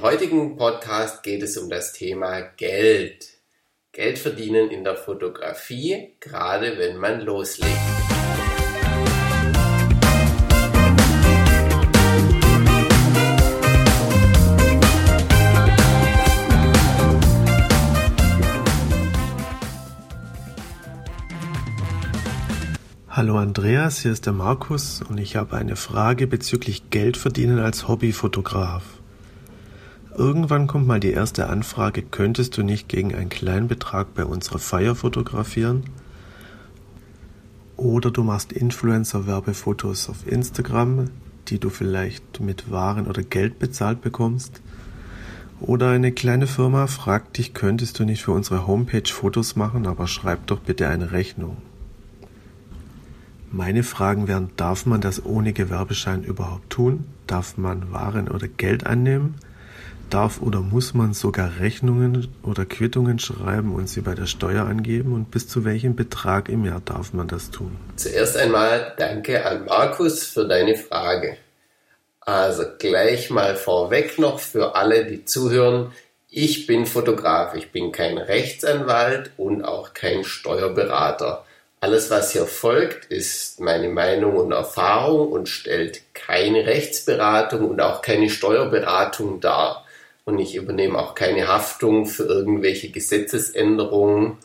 Im heutigen Podcast geht es um das Thema Geld. Geld verdienen in der Fotografie, gerade wenn man loslegt. Hallo Andreas, hier ist der Markus und ich habe eine Frage bezüglich Geld verdienen als Hobbyfotograf. Irgendwann kommt mal die erste Anfrage, könntest du nicht gegen einen kleinen Betrag bei unserer Feier fotografieren? Oder du machst Influencer-Werbefotos auf Instagram, die du vielleicht mit Waren oder Geld bezahlt bekommst. Oder eine kleine Firma fragt dich, könntest du nicht für unsere Homepage Fotos machen, aber schreib doch bitte eine Rechnung. Meine Fragen wären, darf man das ohne Gewerbeschein überhaupt tun? Darf man Waren oder Geld annehmen? Darf oder muss man sogar Rechnungen oder Quittungen schreiben und sie bei der Steuer angeben? Und bis zu welchem Betrag im Jahr darf man das tun? Zuerst einmal danke an Markus für deine Frage. Also gleich mal vorweg noch für alle, die zuhören. Ich bin Fotograf, ich bin kein Rechtsanwalt und auch kein Steuerberater. Alles, was hier folgt, ist meine Meinung und Erfahrung und stellt keine Rechtsberatung und auch keine Steuerberatung dar und ich übernehme auch keine Haftung für irgendwelche Gesetzesänderungen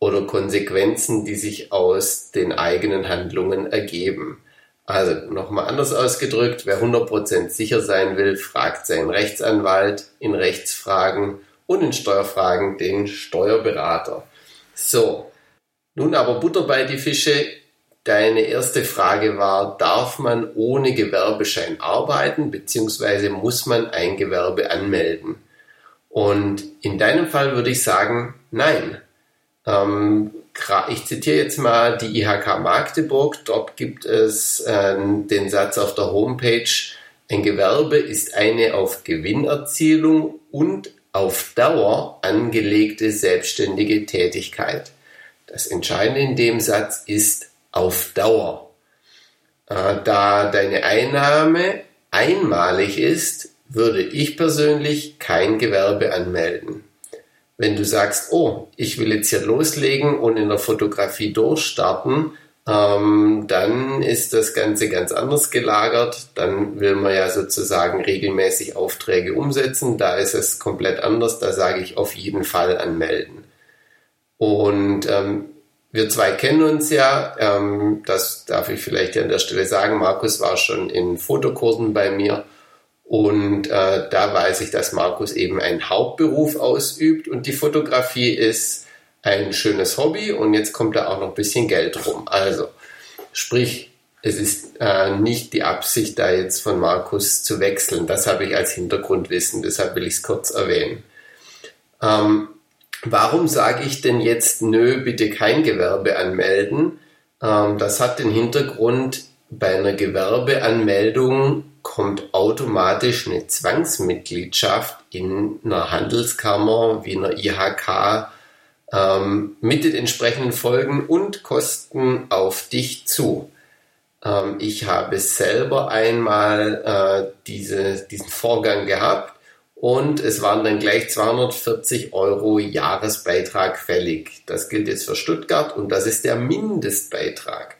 oder Konsequenzen, die sich aus den eigenen Handlungen ergeben. Also nochmal anders ausgedrückt, wer 100% sicher sein will, fragt seinen Rechtsanwalt in Rechtsfragen und in Steuerfragen den Steuerberater. So, nun aber Butter bei die Fische. Deine erste Frage war, darf man ohne Gewerbeschein arbeiten, beziehungsweise muss man ein Gewerbe anmelden? Und in deinem Fall würde ich sagen, nein. Ähm, ich zitiere jetzt mal die IHK Magdeburg. Dort gibt es äh, den Satz auf der Homepage, ein Gewerbe ist eine auf Gewinnerzielung und auf Dauer angelegte selbstständige Tätigkeit. Das Entscheidende in dem Satz ist auf Dauer. Äh, da deine Einnahme einmalig ist, würde ich persönlich kein Gewerbe anmelden. Wenn du sagst, oh, ich will jetzt hier loslegen und in der Fotografie durchstarten, ähm, dann ist das Ganze ganz anders gelagert. Dann will man ja sozusagen regelmäßig Aufträge umsetzen. Da ist es komplett anders. Da sage ich auf jeden Fall anmelden. Und ähm, wir zwei kennen uns ja, ähm, das darf ich vielleicht an der Stelle sagen. Markus war schon in Fotokursen bei mir und äh, da weiß ich, dass Markus eben einen Hauptberuf ausübt und die Fotografie ist ein schönes Hobby und jetzt kommt da auch noch ein bisschen Geld rum. Also, sprich, es ist äh, nicht die Absicht, da jetzt von Markus zu wechseln. Das habe ich als Hintergrundwissen, deshalb will ich es kurz erwähnen. Ähm, Warum sage ich denn jetzt, nö, bitte kein Gewerbe anmelden? Ähm, das hat den Hintergrund, bei einer Gewerbeanmeldung kommt automatisch eine Zwangsmitgliedschaft in einer Handelskammer wie einer IHK ähm, mit den entsprechenden Folgen und Kosten auf dich zu. Ähm, ich habe selber einmal äh, diese, diesen Vorgang gehabt und es waren dann gleich 240 Euro Jahresbeitrag fällig. Das gilt jetzt für Stuttgart und das ist der Mindestbeitrag.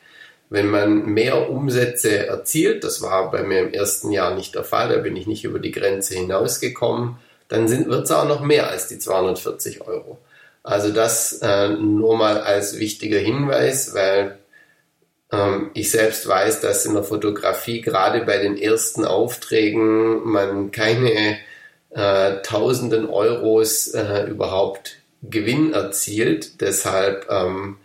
Wenn man mehr Umsätze erzielt, das war bei mir im ersten Jahr nicht der Fall, da bin ich nicht über die Grenze hinausgekommen, dann wird es auch noch mehr als die 240 Euro. Also das äh, nur mal als wichtiger Hinweis, weil ähm, ich selbst weiß, dass in der Fotografie gerade bei den ersten Aufträgen man keine äh, Tausenden Euros äh, überhaupt Gewinn erzielt. Deshalb ähm,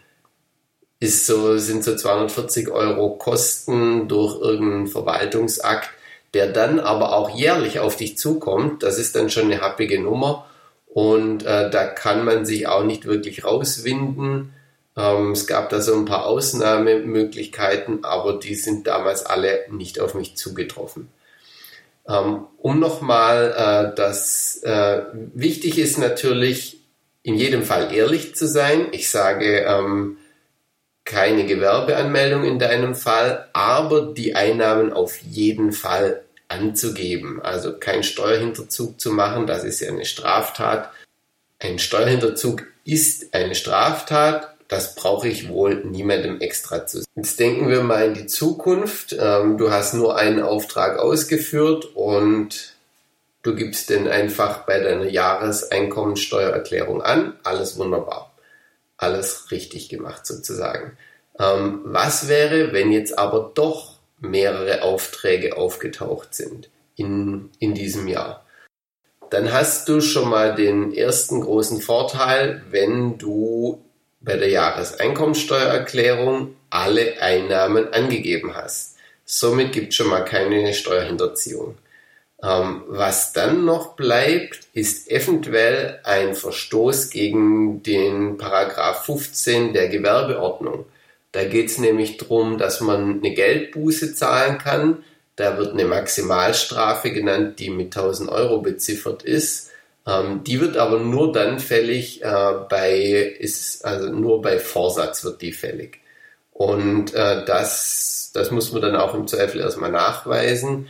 ist so, sind so 240 Euro Kosten durch irgendeinen Verwaltungsakt, der dann aber auch jährlich auf dich zukommt. Das ist dann schon eine happige Nummer und äh, da kann man sich auch nicht wirklich rauswinden. Ähm, es gab da so ein paar Ausnahmemöglichkeiten, aber die sind damals alle nicht auf mich zugetroffen. Ähm, um nochmal äh, das äh, wichtig ist natürlich in jedem Fall ehrlich zu sein. Ich sage ähm, keine Gewerbeanmeldung in deinem Fall, aber die Einnahmen auf jeden Fall anzugeben. Also keinen Steuerhinterzug zu machen, das ist ja eine Straftat. Ein Steuerhinterzug ist eine Straftat. Das brauche ich wohl niemandem extra zu. Jetzt denken wir mal in die Zukunft. Ähm, du hast nur einen Auftrag ausgeführt und du gibst den einfach bei deiner Jahreseinkommensteuererklärung an. Alles wunderbar. Alles richtig gemacht sozusagen. Ähm, was wäre, wenn jetzt aber doch mehrere Aufträge aufgetaucht sind in, in diesem Jahr? Dann hast du schon mal den ersten großen Vorteil, wenn du bei der Jahreseinkommensteuererklärung alle Einnahmen angegeben hast. Somit gibt es schon mal keine Steuerhinterziehung. Ähm, was dann noch bleibt, ist eventuell ein Verstoß gegen den Paragraph 15 der Gewerbeordnung. Da geht es nämlich darum, dass man eine Geldbuße zahlen kann. Da wird eine Maximalstrafe genannt, die mit 1000 Euro beziffert ist. Ähm, die wird aber nur dann fällig äh, bei, ist, also nur bei Vorsatz wird die fällig. Und äh, das, das muss man dann auch im Zweifel erstmal nachweisen.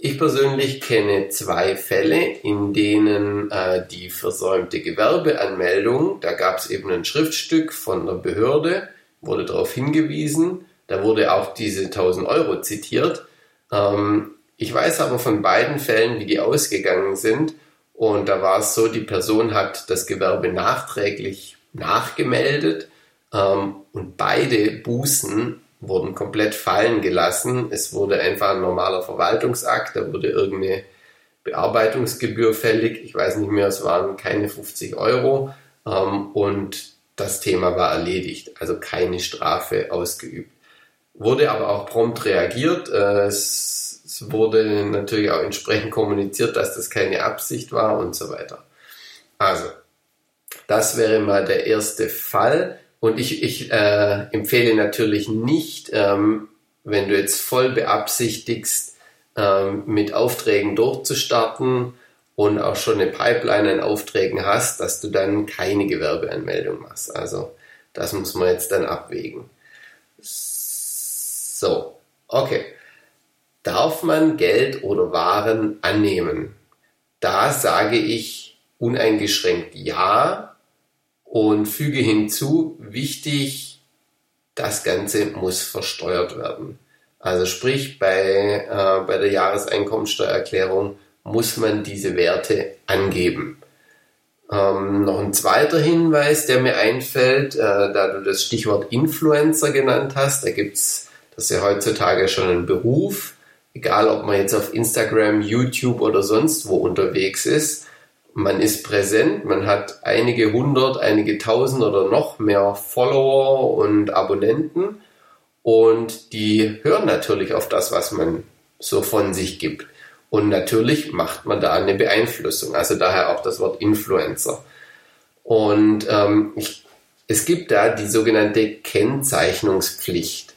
Ich persönlich kenne zwei Fälle, in denen äh, die versäumte Gewerbeanmeldung, da gab es eben ein Schriftstück von der Behörde, wurde darauf hingewiesen, da wurde auch diese 1000 Euro zitiert. Ähm, ich weiß aber von beiden Fällen, wie die ausgegangen sind. Und da war es so, die Person hat das Gewerbe nachträglich nachgemeldet ähm, und beide Bußen wurden komplett fallen gelassen. Es wurde einfach ein normaler Verwaltungsakt, da wurde irgendeine Bearbeitungsgebühr fällig. Ich weiß nicht mehr, es waren keine 50 Euro ähm, und das Thema war erledigt, also keine Strafe ausgeübt. Wurde aber auch prompt reagiert. Äh, es wurde natürlich auch entsprechend kommuniziert, dass das keine Absicht war und so weiter. Also, das wäre mal der erste Fall. Und ich, ich äh, empfehle natürlich nicht, ähm, wenn du jetzt voll beabsichtigst, ähm, mit Aufträgen durchzustarten und auch schon eine Pipeline an Aufträgen hast, dass du dann keine Gewerbeanmeldung machst. Also das muss man jetzt dann abwägen. So, okay. Darf man Geld oder Waren annehmen? Da sage ich uneingeschränkt ja und füge hinzu, wichtig, das Ganze muss versteuert werden. Also sprich, bei, äh, bei der Jahreseinkommensteuererklärung muss man diese Werte angeben. Ähm, noch ein zweiter Hinweis, der mir einfällt, äh, da du das Stichwort Influencer genannt hast, da gibt's, das ist ja heutzutage schon ein Beruf, egal ob man jetzt auf Instagram, YouTube oder sonst wo unterwegs ist, man ist präsent, man hat einige hundert, einige tausend oder noch mehr Follower und Abonnenten und die hören natürlich auf das, was man so von sich gibt. Und natürlich macht man da eine Beeinflussung, also daher auch das Wort Influencer. Und ähm, ich, es gibt da die sogenannte Kennzeichnungspflicht.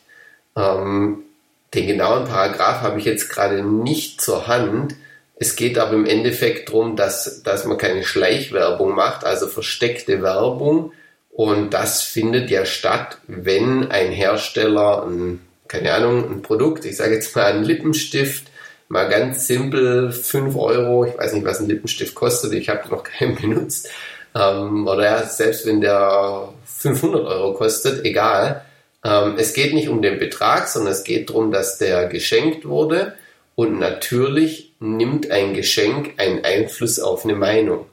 Ähm, den genauen Paragraph habe ich jetzt gerade nicht zur Hand. Es geht aber im Endeffekt darum, dass, dass man keine Schleichwerbung macht, also versteckte Werbung. Und das findet ja statt, wenn ein Hersteller, ein, keine Ahnung, ein Produkt, ich sage jetzt mal einen Lippenstift, mal ganz simpel 5 Euro, ich weiß nicht, was ein Lippenstift kostet, ich habe noch keinen benutzt, ähm, oder ja, selbst wenn der 500 Euro kostet, egal, ähm, es geht nicht um den Betrag, sondern es geht darum, dass der geschenkt wurde. Und natürlich nimmt ein Geschenk einen Einfluss auf eine Meinung.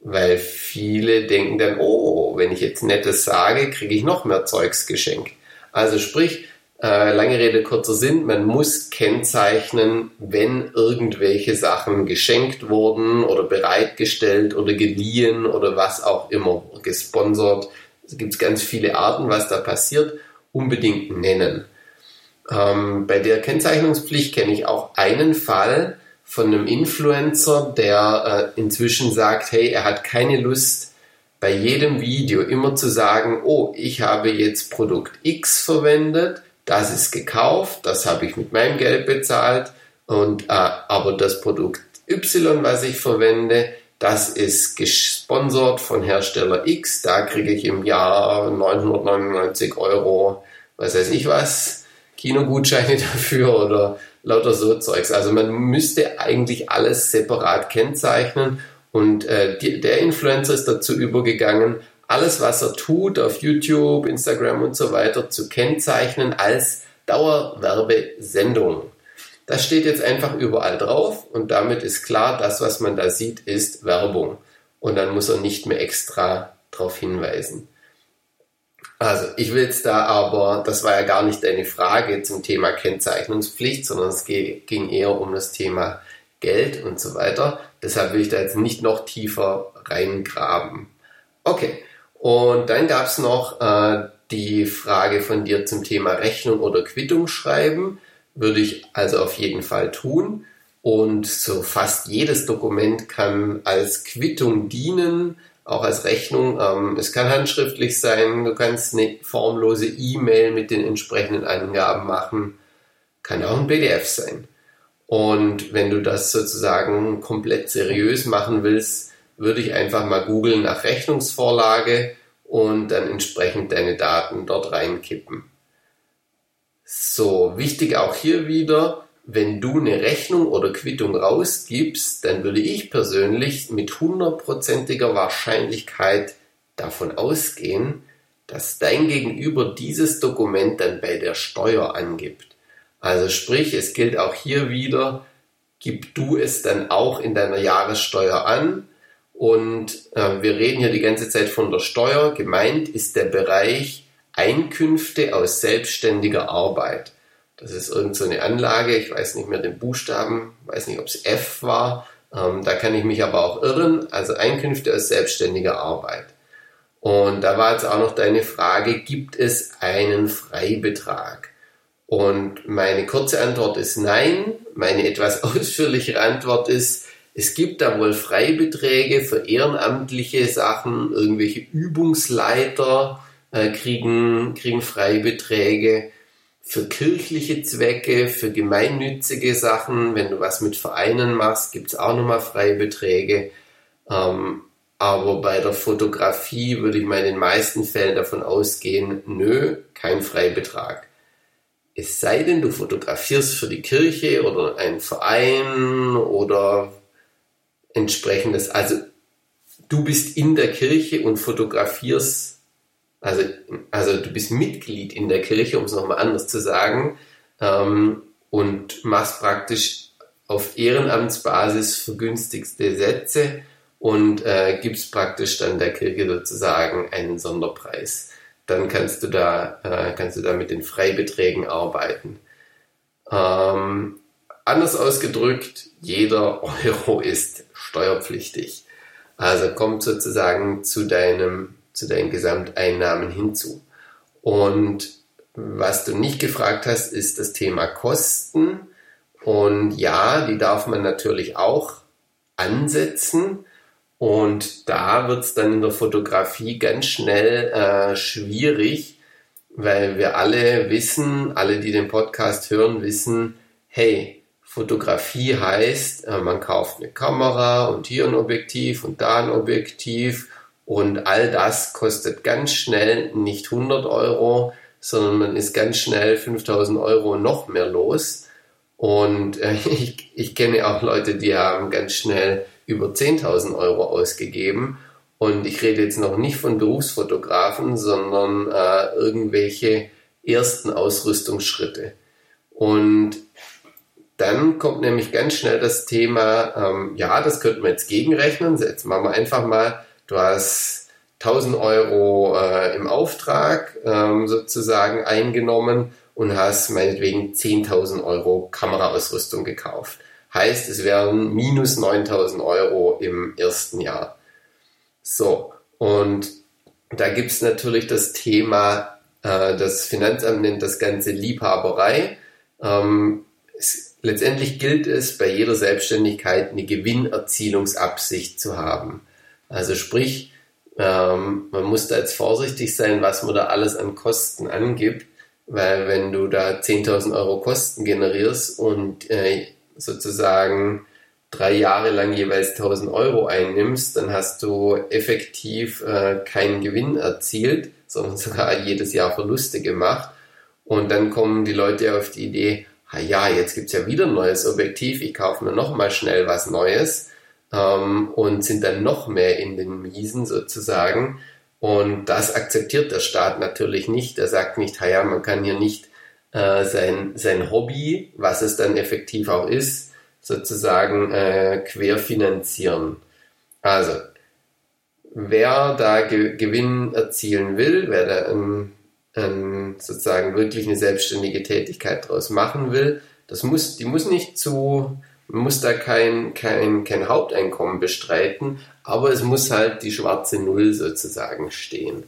Weil viele denken dann, oh, wenn ich jetzt Nettes sage, kriege ich noch mehr Zeugs geschenkt. Also sprich, äh, lange Rede, kurzer Sinn, man muss kennzeichnen, wenn irgendwelche Sachen geschenkt wurden oder bereitgestellt oder geliehen oder was auch immer, gesponsert. Es gibt ganz viele Arten, was da passiert unbedingt nennen. Ähm, bei der Kennzeichnungspflicht kenne ich auch einen Fall von einem Influencer, der äh, inzwischen sagt, hey, er hat keine Lust, bei jedem Video immer zu sagen, oh, ich habe jetzt Produkt X verwendet, das ist gekauft, das habe ich mit meinem Geld bezahlt, und äh, aber das Produkt Y, was ich verwende, das ist gesponsert von Hersteller X, da kriege ich im Jahr 999 Euro was weiß ich was, Kinogutscheine dafür oder lauter so Zeugs. Also man müsste eigentlich alles separat kennzeichnen und äh, die, der Influencer ist dazu übergegangen, alles, was er tut auf YouTube, Instagram und so weiter, zu kennzeichnen als Dauerwerbesendung. Das steht jetzt einfach überall drauf und damit ist klar, das, was man da sieht, ist Werbung. Und dann muss er nicht mehr extra darauf hinweisen. Also ich will jetzt da aber, das war ja gar nicht deine Frage zum Thema Kennzeichnungspflicht, sondern es ging eher um das Thema Geld und so weiter. Deshalb will ich da jetzt nicht noch tiefer reingraben. Okay, und dann gab es noch äh, die Frage von dir zum Thema Rechnung oder Quittung schreiben. Würde ich also auf jeden Fall tun. Und so fast jedes Dokument kann als Quittung dienen auch als Rechnung. Ähm, es kann handschriftlich sein, du kannst eine formlose E-Mail mit den entsprechenden Angaben machen, kann auch ein PDF sein. Und wenn du das sozusagen komplett seriös machen willst, würde ich einfach mal googeln nach Rechnungsvorlage und dann entsprechend deine Daten dort reinkippen. So, wichtig auch hier wieder, wenn du eine Rechnung oder Quittung rausgibst, dann würde ich persönlich mit hundertprozentiger Wahrscheinlichkeit davon ausgehen, dass dein Gegenüber dieses Dokument dann bei der Steuer angibt. Also sprich, es gilt auch hier wieder, gib du es dann auch in deiner Jahressteuer an. Und äh, wir reden hier die ganze Zeit von der Steuer. Gemeint ist der Bereich Einkünfte aus selbstständiger Arbeit. Das ist irgend so eine Anlage, ich weiß nicht mehr den Buchstaben, weiß nicht, ob es F war. Ähm, da kann ich mich aber auch irren. Also Einkünfte aus selbstständiger Arbeit. Und da war jetzt auch noch deine Frage, gibt es einen Freibetrag? Und meine kurze Antwort ist nein. Meine etwas ausführlichere Antwort ist, es gibt da wohl Freibeträge für ehrenamtliche Sachen, irgendwelche Übungsleiter äh, kriegen, kriegen Freibeträge für kirchliche Zwecke, für gemeinnützige Sachen, wenn du was mit Vereinen machst, gibt es auch nochmal Freibeträge. Ähm, aber bei der Fotografie würde ich mal in den meisten Fällen davon ausgehen, nö, kein Freibetrag. Es sei denn, du fotografierst für die Kirche oder einen Verein oder entsprechendes. Also du bist in der Kirche und fotografierst also, also du bist Mitglied in der Kirche, um es nochmal anders zu sagen, ähm, und machst praktisch auf Ehrenamtsbasis vergünstigste Sätze und äh, gibst praktisch dann der Kirche sozusagen einen Sonderpreis. Dann kannst du da, äh, kannst du da mit den Freibeträgen arbeiten. Ähm, anders ausgedrückt, jeder Euro ist steuerpflichtig. Also kommt sozusagen zu deinem zu deinen Gesamteinnahmen hinzu. Und was du nicht gefragt hast, ist das Thema Kosten. Und ja, die darf man natürlich auch ansetzen. Und da wird es dann in der Fotografie ganz schnell äh, schwierig, weil wir alle wissen, alle, die den Podcast hören, wissen, hey, Fotografie heißt, äh, man kauft eine Kamera und hier ein Objektiv und da ein Objektiv und all das kostet ganz schnell nicht 100 Euro, sondern man ist ganz schnell 5000 Euro noch mehr los. Und äh, ich, ich kenne auch Leute, die haben ganz schnell über 10.000 Euro ausgegeben. Und ich rede jetzt noch nicht von Berufsfotografen, sondern äh, irgendwelche ersten Ausrüstungsschritte. Und dann kommt nämlich ganz schnell das Thema, ähm, ja, das könnten wir jetzt gegenrechnen. Jetzt machen wir einfach mal Du hast 1000 Euro äh, im Auftrag ähm, sozusagen eingenommen und hast meinetwegen 10.000 Euro Kameraausrüstung gekauft. Heißt, es wären minus 9000 Euro im ersten Jahr. So, und da gibt es natürlich das Thema, äh, das Finanzamt nennt das Ganze Liebhaberei. Ähm, es, letztendlich gilt es bei jeder Selbstständigkeit eine Gewinnerzielungsabsicht zu haben. Also sprich, ähm, man muss da jetzt vorsichtig sein, was man da alles an Kosten angibt, weil wenn du da 10.000 Euro Kosten generierst und äh, sozusagen drei Jahre lang jeweils 1000 Euro einnimmst, dann hast du effektiv äh, keinen Gewinn erzielt, sondern sogar jedes Jahr Verluste gemacht. Und dann kommen die Leute auf die Idee, ja, jetzt gibt's ja wieder ein neues Objektiv, ich kaufe mir noch mal schnell was Neues ähm, und sind dann noch mehr in den Miesen sozusagen. Und das akzeptiert der Staat natürlich nicht. Er sagt nicht, ja, man kann hier nicht äh, sein, sein Hobby, was es dann effektiv auch ist, sozusagen äh, querfinanzieren. Also, wer da Ge Gewinn erzielen will, wer da ein, ein, sozusagen wirklich eine selbstständige Tätigkeit daraus machen will, das muss, die muss nicht zu, muss da kein, kein, kein Haupteinkommen bestreiten, aber es muss halt die schwarze Null sozusagen stehen.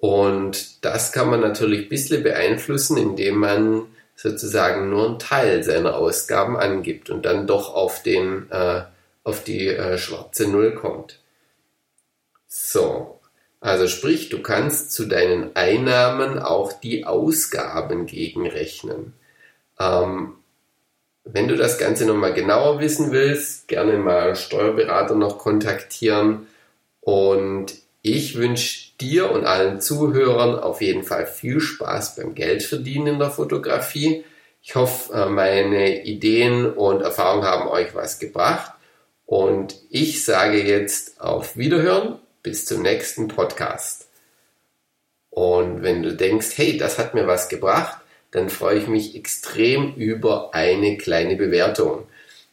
Und das kann man natürlich ein bisschen beeinflussen, indem man sozusagen nur einen Teil seiner Ausgaben angibt und dann doch auf, den, äh, auf die äh, schwarze Null kommt. So, also sprich, du kannst zu deinen Einnahmen auch die Ausgaben gegenrechnen. Ähm, wenn du das Ganze nochmal genauer wissen willst, gerne mal Steuerberater noch kontaktieren. Und ich wünsche dir und allen Zuhörern auf jeden Fall viel Spaß beim Geldverdienen in der Fotografie. Ich hoffe, äh, meine Ideen und Erfahrungen haben euch was gebracht. Und ich sage jetzt auf Wiederhören. Bis zum nächsten Podcast. Und wenn du denkst, hey, das hat mir was gebracht, dann freue ich mich extrem über eine kleine Bewertung.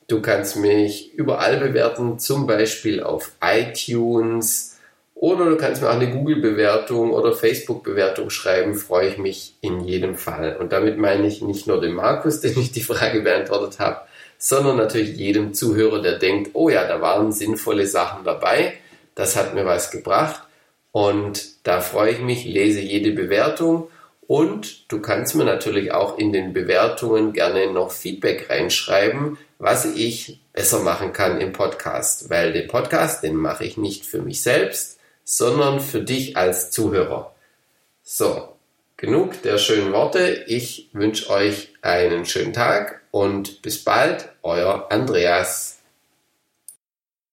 Du kannst mich überall bewerten, zum Beispiel auf iTunes oder du kannst mir auch eine Google-Bewertung oder Facebook-Bewertung schreiben, freue ich mich in jedem Fall. Und damit meine ich nicht nur den Markus, den ich die Frage beantwortet habe, sondern natürlich jedem Zuhörer, der denkt, oh ja, da waren sinnvolle Sachen dabei, das hat mir was gebracht und da freue ich mich, lese jede Bewertung und du kannst mir natürlich auch in den Bewertungen gerne noch Feedback reinschreiben, was ich besser machen kann im Podcast, weil den Podcast, den mache ich nicht für mich selbst, sondern für dich als Zuhörer. So, genug der schönen Worte. Ich wünsche euch einen schönen Tag und bis bald, euer Andreas.